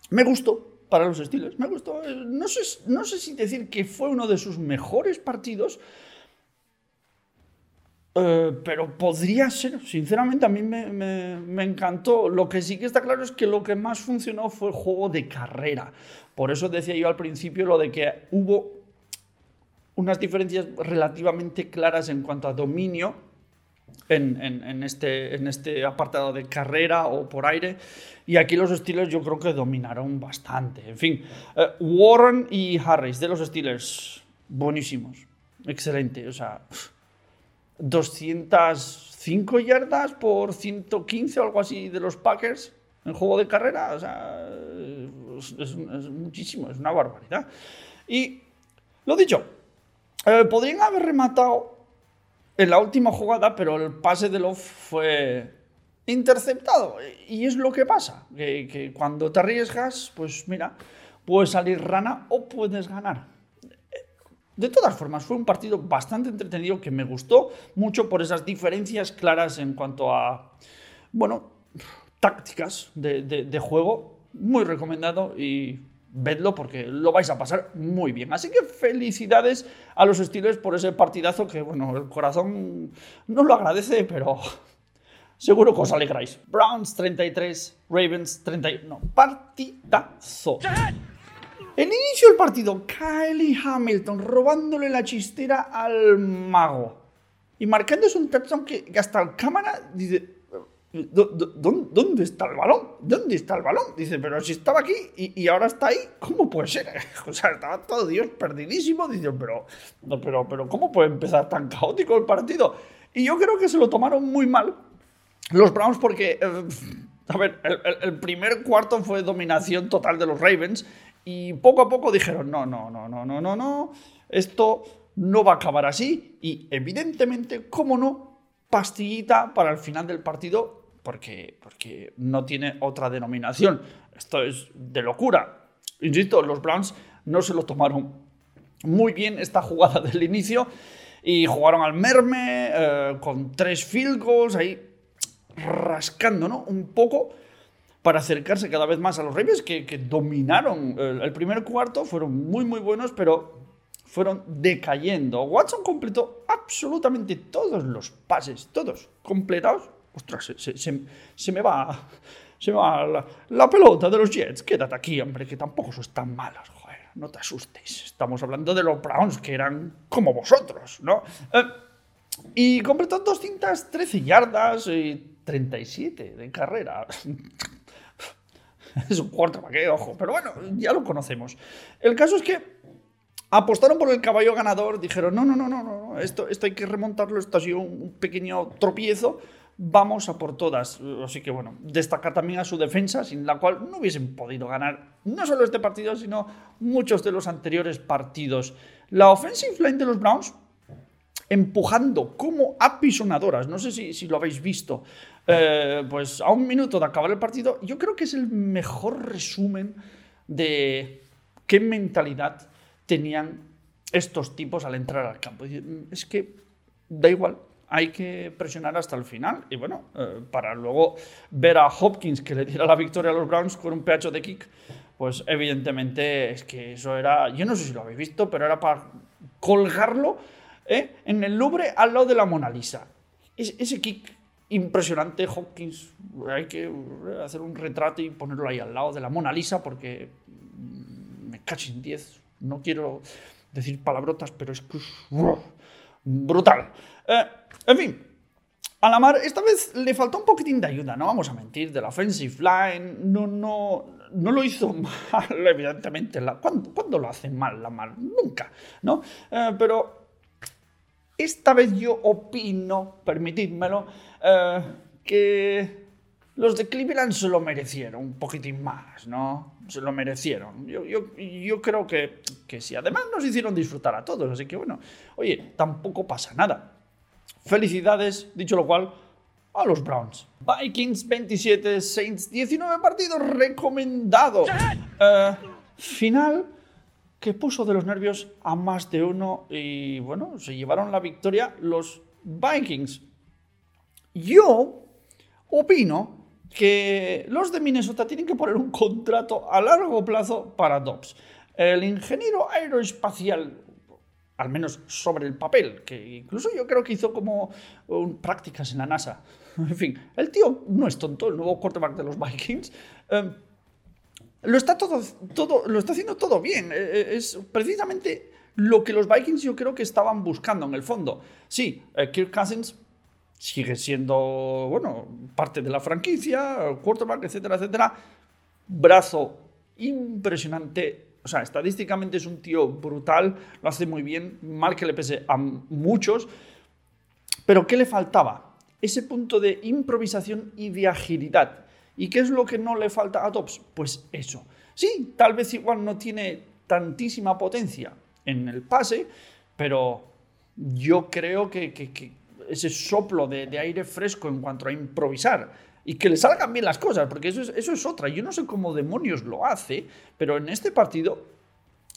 me gustó, para los estilos. Me gustó. No sé, no sé si decir que fue uno de sus mejores partidos, eh, pero podría ser. Sinceramente, a mí me, encantó. Lo que sí que está claro es que lo que más funcionó fue el juego de carrera. Por eso decía yo al principio lo de que hubo unas diferencias relativamente claras en cuanto a dominio en, este, en este apartado de carrera o por aire. Y aquí los Steelers yo creo que dominaron bastante. En fin, eh, Warren y Harris de los Steelers, buenísimos. Excelente. O sea, 205 yardas por 115 o algo así de los Packers en juego de carrera. O sea, es, muchísimo, es una barbaridad. Y lo dicho, eh, podrían haber rematado en la última jugada, pero el pase de Love fue interceptado. Y es lo que pasa, que, cuando te arriesgas, pues mira, puedes salir rana o puedes ganar. De todas formas, fue un partido bastante entretenido que me gustó mucho por esas diferencias claras en cuanto a, bueno, tácticas de, de juego. Muy recomendado y vedlo porque lo vais a pasar muy bien. Así que felicidades a los Steelers por ese partidazo que, bueno, el corazón no lo agradece, pero seguro que os alegráis. Browns 33, Ravens 31. Partidazo. En inicio del partido, Kylie Hamilton robándole la chistera al mago. Y marcándose un touchdown que hasta el cámara dice, ¿Dónde está el balón? ¿Dónde está el balón? Dice, pero si estaba aquí y, ahora está ahí, ¿cómo puede ser? O sea, estaba todo Dios perdidísimo. Dice, pero, pero, pero, ¿cómo puede empezar tan caótico el partido? Y yo creo que se lo tomaron muy mal los Browns porque, eh, a ver, el, primer cuarto fue dominación total de los Ravens y poco a poco dijeron, no, no, no, no, no, no, no, esto no va a acabar así. Y evidentemente, ¿cómo no? Pastillita para el final del partido porque, porque no tiene otra denominación. Esto es de locura. Insisto, los Browns no se lo tomaron muy bien esta jugada del inicio y jugaron al merme eh, con tres field goals ahí rascando ¿no? un poco para acercarse cada vez más a los Ravens que, dominaron el, el, primer cuarto, fueron muy muy buenos, pero fueron decayendo. Watson completó absolutamente todos los pases, todos completados Ostras, se, me va, se va la, pelota de los Jets. Quédate aquí, hombre, que tampoco son tan malos. Joder, no te asustes. Estamos hablando de los Browns, que eran como vosotros, ¿no? Eh, y completó 213 yardas y 37 de carrera. es un cuarto qué, ojo. Pero bueno, ya lo conocemos. El caso es que apostaron por el caballo ganador, dijeron, no, no, no, no, no, esto, esto hay que remontarlo, esto ha sido un pequeño tropiezo, vamos a por todas. Así que bueno, destacar también a su defensa, sin la cual no hubiesen podido ganar no solo este partido, sino muchos de los anteriores partidos. La offensive line de los Browns empujando como apisonadoras, no sé si, lo habéis visto, eh, pues a un minuto de acabar el partido, yo creo que es el mejor resumen de qué mentalidad tenían estos tipos al entrar al campo. Es que da igual, hay que presionar hasta el final. Y bueno, eh, para luego ver a Hopkins que le diera la victoria a los Browns con un pecho de kick, pues evidentemente es que eso era, yo no sé si lo habéis visto, pero era para colgarlo ¿eh? en el Louvre al lado de la Mona Lisa. ese kick impresionante, Hopkins, hay que hacer un retrato y ponerlo ahí al lado de la Mona Lisa porque me cacho en 10. No quiero decir palabrotas, pero es que es brutal. Eh, en fin, a Lamar esta vez le faltó un poquitín de ayuda, no vamos a mentir, de la offensive line, no, no, no lo hizo mal, evidentemente. ¿Cuándo, lo hace mal Lamar? Nunca, ¿no? Eh, pero esta vez yo opino, permitidmelo, eh, que los de Cleveland se lo merecieron un poquitín más, ¿no? Se lo merecieron. Yo, yo, creo que, que sí. Además nos hicieron disfrutar a todos, así que bueno, oye, tampoco pasa nada. Felicidades, dicho lo cual, a los Browns. Vikings 27, Saints 19 partidos recomendados. Eh, final que puso de los nervios a más de uno y bueno, se llevaron la victoria los Vikings. Yo opino que los de Minnesota tienen que poner un contrato a largo plazo para Dobbs. El ingeniero aeroespacial, al menos sobre el papel, que incluso yo creo que hizo como prácticas en la NASA. En fin, el tío no es tonto, el nuevo quarterback de los Vikings. Eh, lo está, todo, todo, lo está haciendo todo bien. Eh, eh, es precisamente lo que los Vikings yo creo que estaban buscando en el fondo. Sí, eh, Kirk Cousins sigue siendo, bueno, parte de la franquicia, quarterback, etcétera, etcétera. Brazo impresionante. O sea, estadísticamente es un tío brutal, lo hace muy bien, mal que le pese a muchos. Pero ¿qué le faltaba? Ese punto de improvisación y de agilidad ¿Y qué es lo que no le falta a Dobbs? Pues eso. Sí, tal vez igual no tiene tantísima potencia en el pase, pero yo creo que, ese soplo de, aire fresco en cuanto a improvisar y que le salgan bien las cosas, porque eso es, otra. Yo no sé cómo demonios lo hace, pero en este partido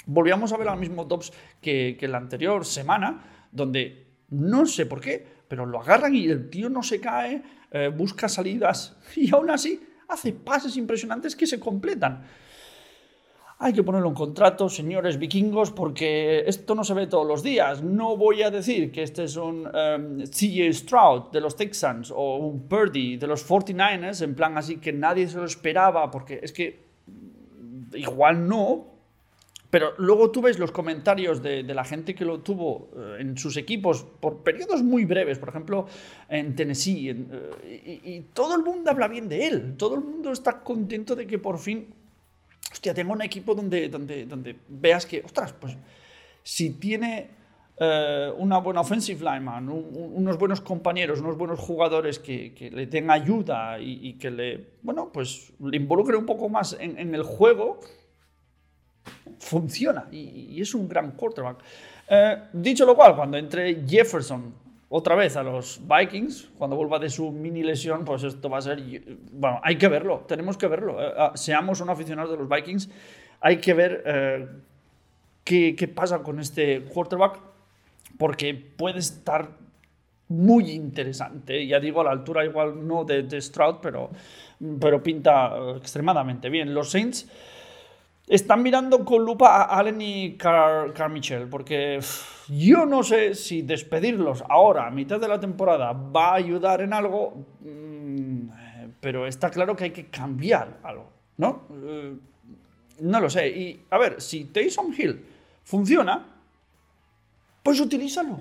volvíamos a ver al mismo Dobbs que, que la anterior semana, donde no sé por qué, pero lo agarran y el tío no se cae, eh, busca salidas y aún así hace pases impresionantes que se completan. Hay que ponerlo en contrato, señores vikingos, porque esto no se ve todos los días. No voy a decir que este es un um, CJ Stroud de los Texans o un Purdy de los 49ers, en plan así que nadie se lo esperaba, porque es que igual no, pero luego tú ves los comentarios de, la gente que lo tuvo eh, en sus equipos por periodos muy breves, por ejemplo en Tennessee, eh, y, todo el mundo habla bien de él, todo el mundo está contento de que por fin, hostia, tengo un equipo donde, donde, donde veas que, ostras, pues si tiene eh, una buena offensive lineman, unos buenos compañeros, unos buenos jugadores que, le den ayuda y, que le, bueno, pues le involucre un poco más en, en el juego, funciona y, es un gran quarterback. Eh, dicho lo cual, cuando entre Jefferson otra vez a los Vikings, cuando vuelva de su mini lesión, pues esto va a ser... Bueno, hay que verlo, tenemos que verlo. Eh, ah, seamos un aficionado de los Vikings, hay que ver eh, qué, pasa con este quarterback, porque puede estar muy interesante. Ya digo, a la altura igual no de, de Stroud, pero, pero pinta extremadamente bien. Los Saints están mirando con lupa a Allen y Carmichael, porque yo no sé si despedirlos ahora, a mitad de la temporada, va a ayudar en algo, mm, pero está claro que hay que cambiar algo, ¿no? Eh, no lo sé. Y a ver, si Taysom Hill funciona, pues utilízalo.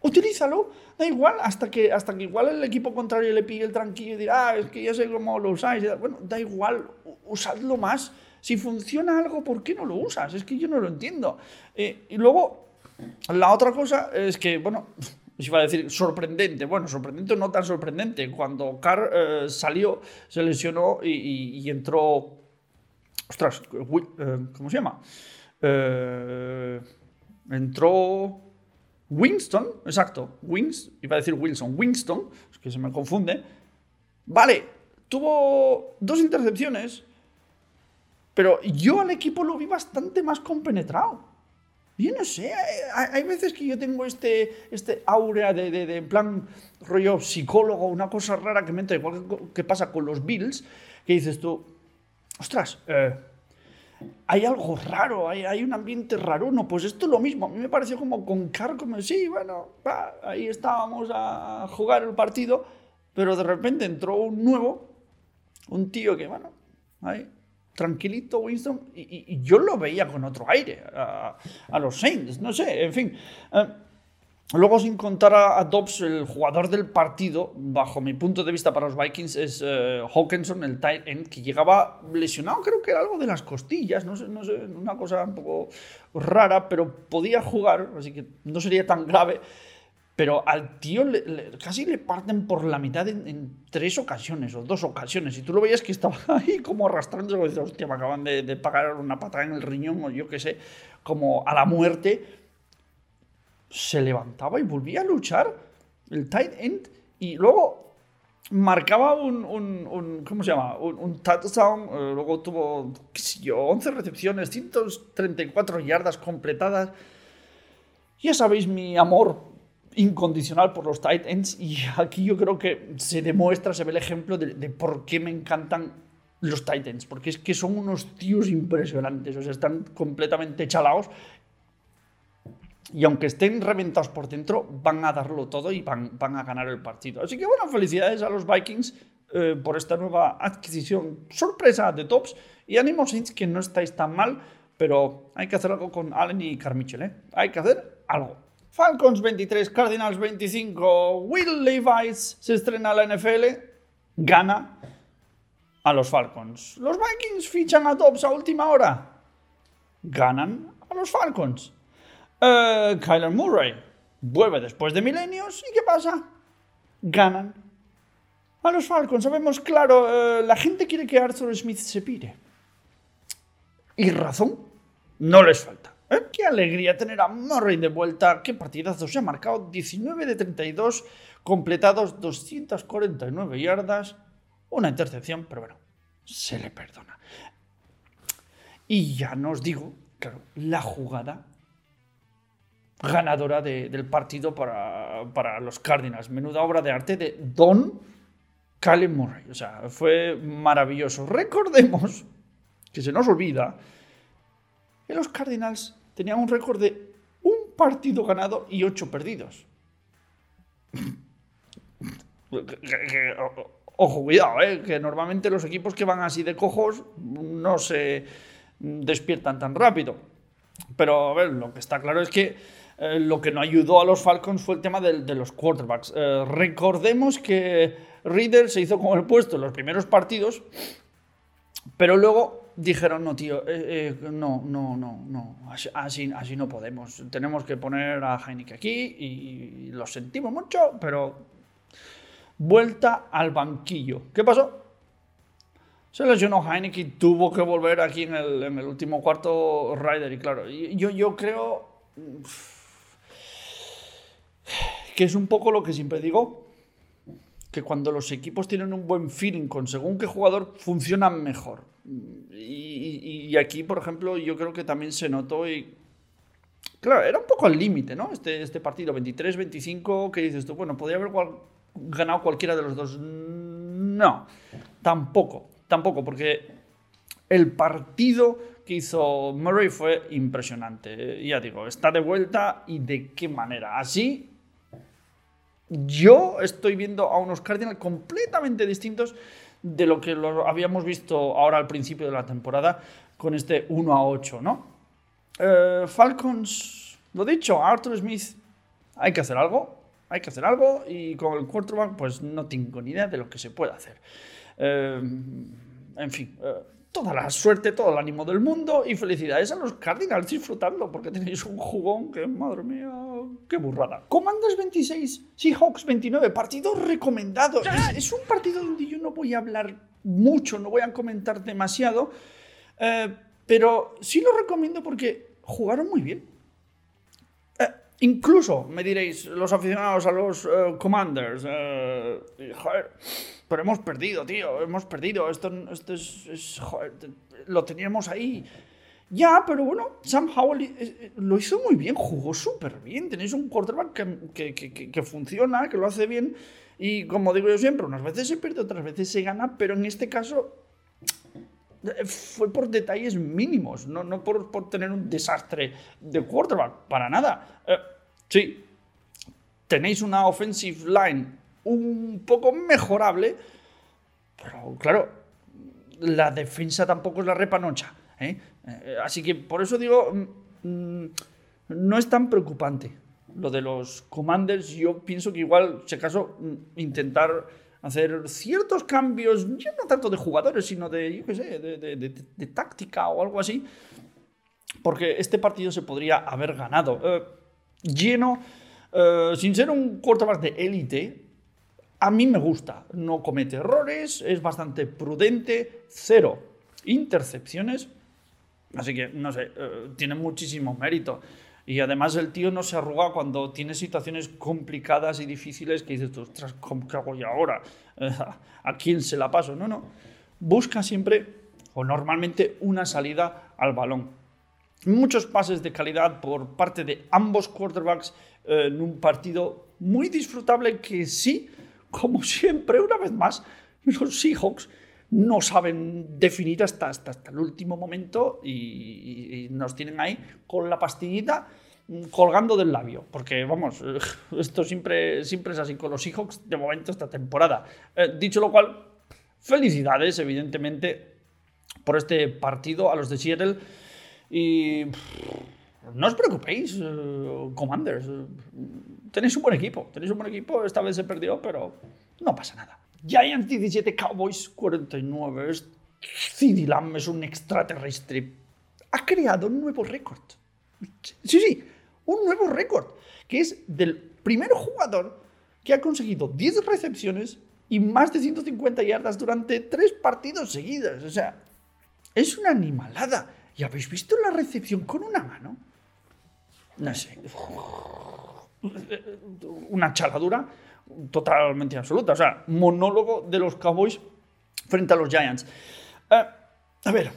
Utilízalo, da igual, hasta que, hasta que igual el equipo contrario le pille el tranquillo y dirá, ah, es que ya sé cómo lo usáis. Bueno, da igual, usadlo más si funciona algo, ¿por qué no lo usas? Es que yo no lo entiendo. Eh, y luego, la otra cosa es que, bueno, os iba a decir sorprendente, bueno, sorprendente no tan sorprendente, cuando Carr eh, salió, se lesionó y, entró, ostras, eh, ¿cómo se llama? Entró Winston, exacto, Wins, iba a decir Wilson, Winston, es que se me confunde. Vale, tuvo dos intercepciones, pero yo al equipo lo vi bastante más compenetrado. Yo no sé, hay, veces que yo tengo este, este aura de, de, plan rollo psicólogo, una cosa rara que me entra igual que, pasa con los Bills, que dices tú, ostras, eh, hay algo raro, hay, hay, un ambiente raro. No, pues esto es lo mismo. A mí me pareció como con Car, sí, bueno, ahí estábamos a jugar el partido, pero de repente entró un nuevo, un tío que, bueno, ahí, tranquilito Winston, y, yo lo veía con otro aire a, los Saints, no sé, en fin. Eh, Luego, sin contar a, Dobbs, el jugador del partido, bajo mi punto de vista para los Vikings, es eh, Hawkinson, el tight end, que llegaba lesionado, creo que era algo de las costillas, no sé, no sé, una cosa un poco rara, pero podía jugar, así que no sería tan grave. Pero al tío casi le parten por la mitad en, tres ocasiones o dos ocasiones. Y tú lo veías que estaba ahí como arrastrando, y dices, hostia, me acaban de, de pagar una patada en el riñón o yo qué sé, como a la muerte se levantaba y volvía a luchar el tight end y luego marcaba un, un, ¿cómo se llama? Un, touchdown, eh, luego tuvo, qué sé yo, 11 recepciones, 134 yardas completadas. Ya sabéis mi amor incondicional por los tight ends y aquí yo creo que se demuestra, se ve el ejemplo de, por qué me encantan los tight ends, porque es que son unos tíos impresionantes, o sea, están completamente chalados y aunque estén reventados por dentro, van a darlo todo y van, van a ganar el partido. Así que bueno, felicidades a los Vikings eh, por esta nueva adquisición sorpresa de tops. Y ánimo Saints que no estáis tan mal, pero hay que hacer algo con Allen y Carmichael, ¿eh? Hay que hacer algo. Falcons 23, Cardinals 25, Will Levi's se estrena a la NFL, gana a los Falcons. Los Vikings fichan a Tops a última hora, ganan a los Falcons. Uh, Kyler Murray vuelve después de milenios y ¿qué pasa? Ganan a los Falcons. Sabemos, claro, eh, la gente quiere que Arthur Smith se pire. Y razón no les falta. ¿Eh? Qué alegría tener a Murray de vuelta. Qué partidazo. Se ha marcado 19 de 32, completados 249 yardas, una intercepción, pero bueno, se le perdona. Y ya no os digo, claro, la jugada ganadora del partido para, los Cardinals. Menuda obra de arte de Don Callum Murray. O sea, fue maravilloso. Recordemos, que se nos olvida, que los Cardinals tenían un récord de un partido ganado y ocho perdidos. Ojo, cuidado, eh, que normalmente los equipos que van así de cojos no se despiertan tan rápido. Pero a ver, lo que está claro es que eh, lo que no ayudó a los Falcons fue el tema de, los quarterbacks. Eh, recordemos que Reader se hizo con el puesto en los primeros partidos, pero luego dijeron, no, tío, eh, no, no, no, no, así, así no podemos. Tenemos que poner a Heineken aquí y, lo sentimos mucho, pero vuelta al banquillo. ¿Qué pasó? Se lesionó Heineken y tuvo que volver aquí en el, último cuarto Ryder. Y claro, yo, yo creo que es un poco lo que siempre digo, que cuando los equipos tienen un buen feeling con según qué jugador, funcionan mejor. Y, aquí, por ejemplo, yo creo que también se notó y... Claro, era un poco al límite, ¿no? Este, este partido, 23-25, que dices tú, bueno, podría haber ganado cualquiera de los dos. No, tampoco, tampoco, porque el partido que hizo Murray fue impresionante. Ya digo, está de vuelta y de qué manera. Así yo estoy viendo a unos Cardinals completamente distintos de lo que lo habíamos visto ahora al principio de la temporada con este 1 a 8, ¿no? Eh, Falcons, lo dicho, Arthur Smith, hay que hacer algo, hay que hacer algo y con el quarterback pues no tengo ni idea de lo que se puede hacer. Eh, en fin, eh, toda la suerte, todo el ánimo del mundo y felicidades a los Cardinals disfrutando porque tenéis un jugón que, madre mía, qué burrada. Commanders 26, Seahawks 29, partido recomendado. Es, un partido donde yo no voy a hablar mucho, no voy a comentar demasiado, eh, pero sí lo recomiendo porque jugaron muy bien. Eh, incluso, me diréis, los aficionados a los eh, Commanders, joder, pero hemos perdido, tío, hemos perdido. Esto, esto es, joder, lo teníamos ahí. Ya, pero bueno, Sam Howell eh, eh, lo hizo muy bien, jugó súper bien. Tenéis un quarterback que, que, que, que, funciona, que lo hace bien. Y como digo yo siempre, unas veces se pierde, otras veces se gana, pero en este caso eh, fue por detalles mínimos, no, no por, por tener un desastre de quarterback, para nada. sí, tenéis una offensive line un poco mejorable, pero claro, la defensa tampoco es la repanocha. ¿eh? Eh, así que por eso digo, mm, mm, no es tan preocupante lo de los commanders. Yo pienso que igual, si acaso, mm, intentar hacer ciertos cambios, ya no tanto de jugadores, sino de, yo qué sé, de, táctica o algo así, porque este partido se podría haber ganado. Eh, lleno, sin ser un quarterback de élite, a mí me gusta, no comete errores, es bastante prudente, cero intercepciones, así que no sé, eh, tiene muchísimo mérito. Y además el tío no se arruga cuando tiene situaciones complicadas y difíciles que dices, ostras, ¿cómo que hago yo ahora? ¿A quién se la paso? No, no. Busca siempre o normalmente una salida al balón. Muchos pases de calidad por parte de ambos quarterbacks eh, en un partido muy disfrutable que sí como siempre, una vez más, los Seahawks no saben definir hasta, hasta, el último momento y, nos tienen ahí con la pastillita colgando del labio. Porque, vamos, esto siempre, siempre es así con los Seahawks de momento esta temporada. Eh, dicho lo cual, felicidades, evidentemente, por este partido a los de Seattle. Y no os preocupéis, eh, Commanders. Tenéis un buen equipo, tenéis un buen equipo. Esta vez se perdió, pero no pasa nada. Giants 17, Cowboys 49. CD Lamb es un extraterrestre. Ha creado un nuevo récord. Sí, sí, un nuevo récord. Que es del primer jugador que ha conseguido 10 recepciones y más de 150 yardas durante tres partidos seguidos. O sea, es una animalada. ¿Y habéis visto la recepción con una mano? no sé, una chaladura totalmente absoluta. O sea, monólogo de los Cowboys frente a los Giants. Eh, a ver,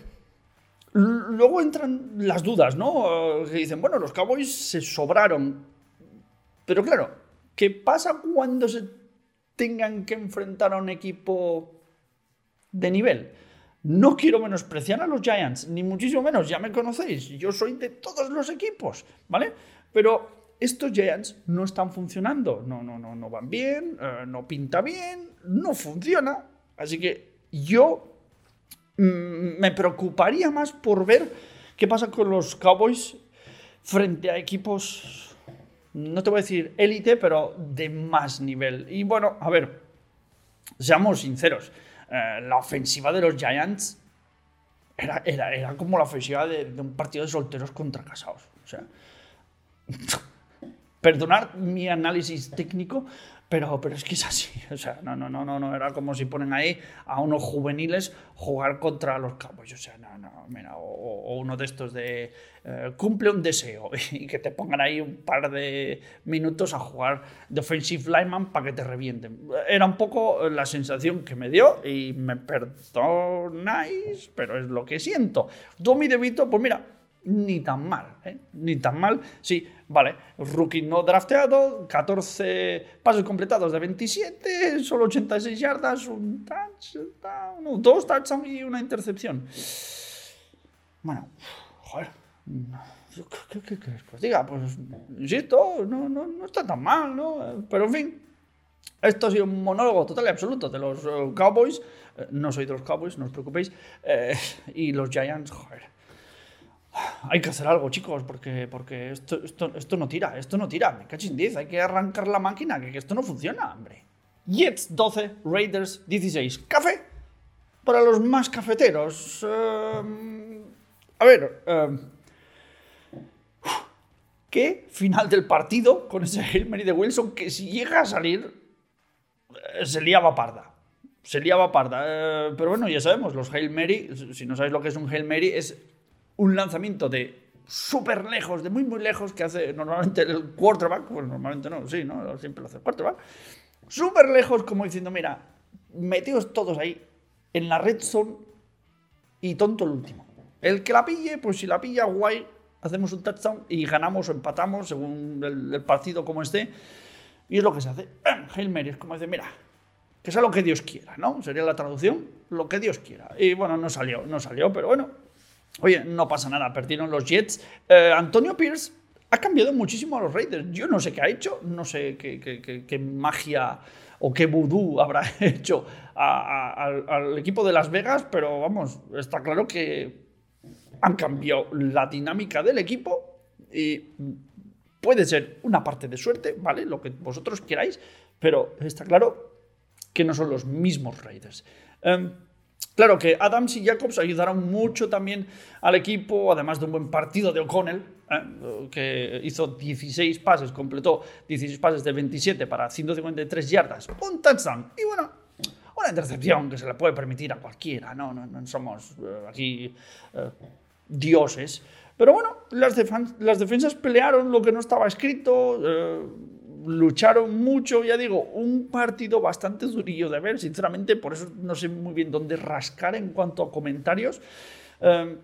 luego entran las dudas, ¿no? Que dicen, bueno, los Cowboys se sobraron. Pero claro, ¿qué pasa cuando se tengan que enfrentar a un equipo de nivel? No quiero menospreciar a los Giants, ni muchísimo menos, ya me conocéis, yo soy de todos los equipos, ¿vale? Pero estos Giants no están funcionando, no, no, no, no van bien, eh, no pinta bien, no funciona, así que yo mm, me preocuparía más por ver qué pasa con los Cowboys frente a equipos, no te voy a decir élite, pero de más nivel. Y bueno, a ver, seamos sinceros. Eh, la ofensiva de los Giants era, era, era como la ofensiva de, de, un partido de solteros contra casados. O sea, perdonar mi análisis técnico, pero, pero es que es así. O sea, no, no, no, no, no. Era como si ponen ahí a unos juveniles jugar contra los Cowboys. O sea, no, no, mira, o, uno de estos de eh, cumple un deseo y que te pongan ahí un par de minutos a jugar de offensive lineman para que te revienten. Era un poco la sensación que me dio y me perdonáis, pero es lo que siento. Domi DeVito, pues mira, ni tan mal, ¿eh? ni tan mal. Sí, vale, rookie no drafteado, 14 pasos completados de 27, solo 86 yardas, un touchdown, dos touchdowns y una intercepción. Bueno, joder. ¿Qué, qué, pues diga, pues insisto, no, no, no está tan mal, ¿no? Pero en fin, esto ha sido un monólogo total y absoluto de los uh, Cowboys. Eh, no soy de los Cowboys, no os preocupéis. Eh, y los Giants, joder hay que hacer algo, chicos, porque, porque esto, esto, esto no tira, esto no tira. Me cachis 10, hay que arrancar la máquina, que, esto no funciona, hombre. Jets 12, Raiders 16. ¿Café? para los más cafeteros. Eh, a ver, eh, ¿qué final del partido con ese Hail Mary de Wilson que si llega a salir eh, se liaba parda? Se liaba parda. Eh, pero bueno, ya sabemos, los Hail Mary, si no sabéis lo que es un Hail Mary, es un lanzamiento de súper lejos, de muy, muy lejos, que hace normalmente el quarterback, bueno, normalmente no, sí, ¿no? Siempre lo hace el quarterback. Súper lejos, como diciendo, mira, metidos todos ahí, en la red zone, y tonto el último. El que la pille, pues si la pilla, guay, hacemos un touchdown y ganamos o empatamos, según el, partido como esté. Y es lo que se hace. Hail Mary es como dice, mira, que sea lo que Dios quiera, ¿no? Sería la traducción, lo que Dios quiera. Y bueno, no salió, no salió, pero bueno, Oye, no pasa nada, perdieron los Jets. Eh, Antonio Pierce ha cambiado muchísimo a los Raiders. Yo no sé qué ha hecho, no sé qué, magia o qué vudú habrá hecho al equipo de Las Vegas, pero vamos, está claro que han cambiado la dinámica del equipo y puede ser una parte de suerte, ¿vale? Lo que vosotros queráis, pero está claro que no son los mismos Raiders. Em, Claro que Adams y Jacobs ayudaron mucho también al equipo, además de un buen partido de O'Connell, ¿eh? que hizo 16 pases, completó 16 pases de 27 para 153 yardas, un touchdown y bueno, una intercepción que se le puede permitir a cualquiera, no, no, somos eh, aquí eh, dioses. Pero bueno, las, las, defensas pelearon lo que no estaba escrito lucharon mucho, ya digo, un partido bastante durillo de ver, sinceramente, por eso no sé muy bien dónde rascar en cuanto a comentarios. Em,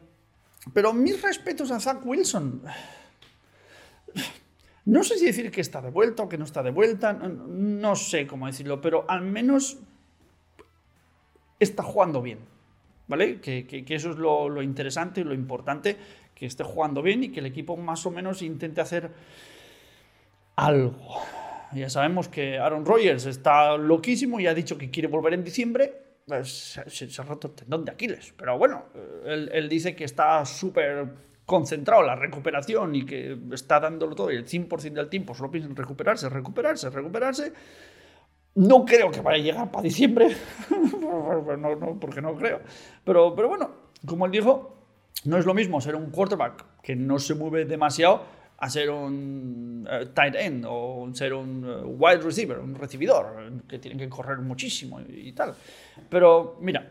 pero mis respetos a Zach Wilson. No sé si decir que está de vuelta o que no está de vuelta, no, sé cómo decirlo, pero al menos está jugando bien, ¿vale? Que, eso es lo, lo interesante y lo importante, que esté jugando bien y que el equipo más o menos intente hacer algo. Ya sabemos que Aaron Rodgers está loquísimo y ha dicho que quiere volver en diciembre. Pues, se, ha roto el tendón de Aquiles. Pero bueno, él, dice que está súper concentrado en la recuperación y que está dándolo todo y el 100% del tiempo solo piensa en recuperarse, recuperarse, recuperarse. No creo que vaya a llegar para diciembre, no, no, porque no creo. Pero, pero bueno, como él dijo, no es lo mismo ser un quarterback que no se mueve demasiado a ser un eh, tight end o ser un eh, wide receiver, un recibidor, que tienen que correr muchísimo y, tal. Pero mira,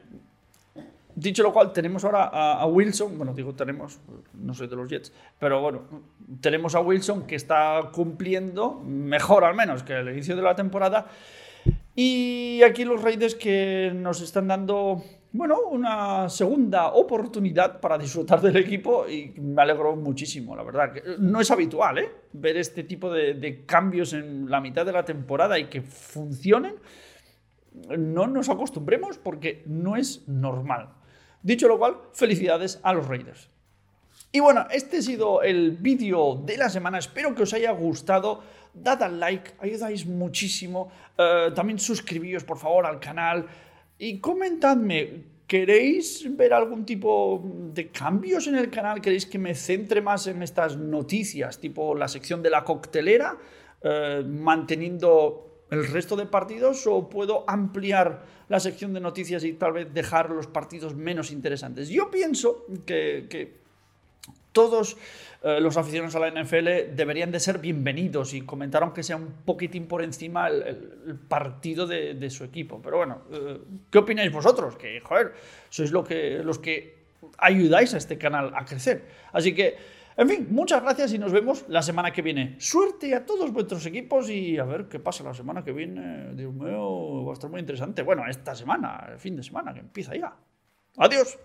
dicho lo cual, tenemos ahora a, Wilson, bueno, digo tenemos, no soy de los Jets, pero bueno, tenemos a Wilson que está cumpliendo mejor al menos que el inicio de la temporada. Y aquí los Raiders que nos están dando bueno, una segunda oportunidad para disfrutar del equipo y me alegro muchísimo, la verdad. No es habitual, ¿eh? Ver este tipo de, cambios en la mitad de la temporada y que funcionen. No nos acostumbremos porque no es normal. Dicho lo cual, felicidades a los Raiders. Y bueno, este ha sido el vídeo de la semana. Espero que os haya gustado. Dad al like, ayudáis muchísimo. Eh, también suscribíos, por favor, al canal. Y comentadme, ¿queréis ver algún tipo de cambios en el canal? ¿Queréis que me centre más en estas noticias, tipo la sección de la coctelera, eh, manteniendo el resto de partidos o puedo ampliar la sección de noticias y tal vez dejar los partidos menos interesantes? Yo pienso que, que todos eh, los aficionados a la NFL deberían de ser bienvenidos y comentaron que sea un poquitín por encima el, partido de, su equipo. Pero bueno, eh, ¿qué opináis vosotros? Que, joder, sois lo que, los que ayudáis a este canal a crecer. Así que, en fin, muchas gracias y nos vemos la semana que viene. Suerte a todos vuestros equipos y a ver qué pasa la semana que viene. Dios mío, va a estar muy interesante. Bueno, esta semana, el fin de semana, que empieza ya. Adiós.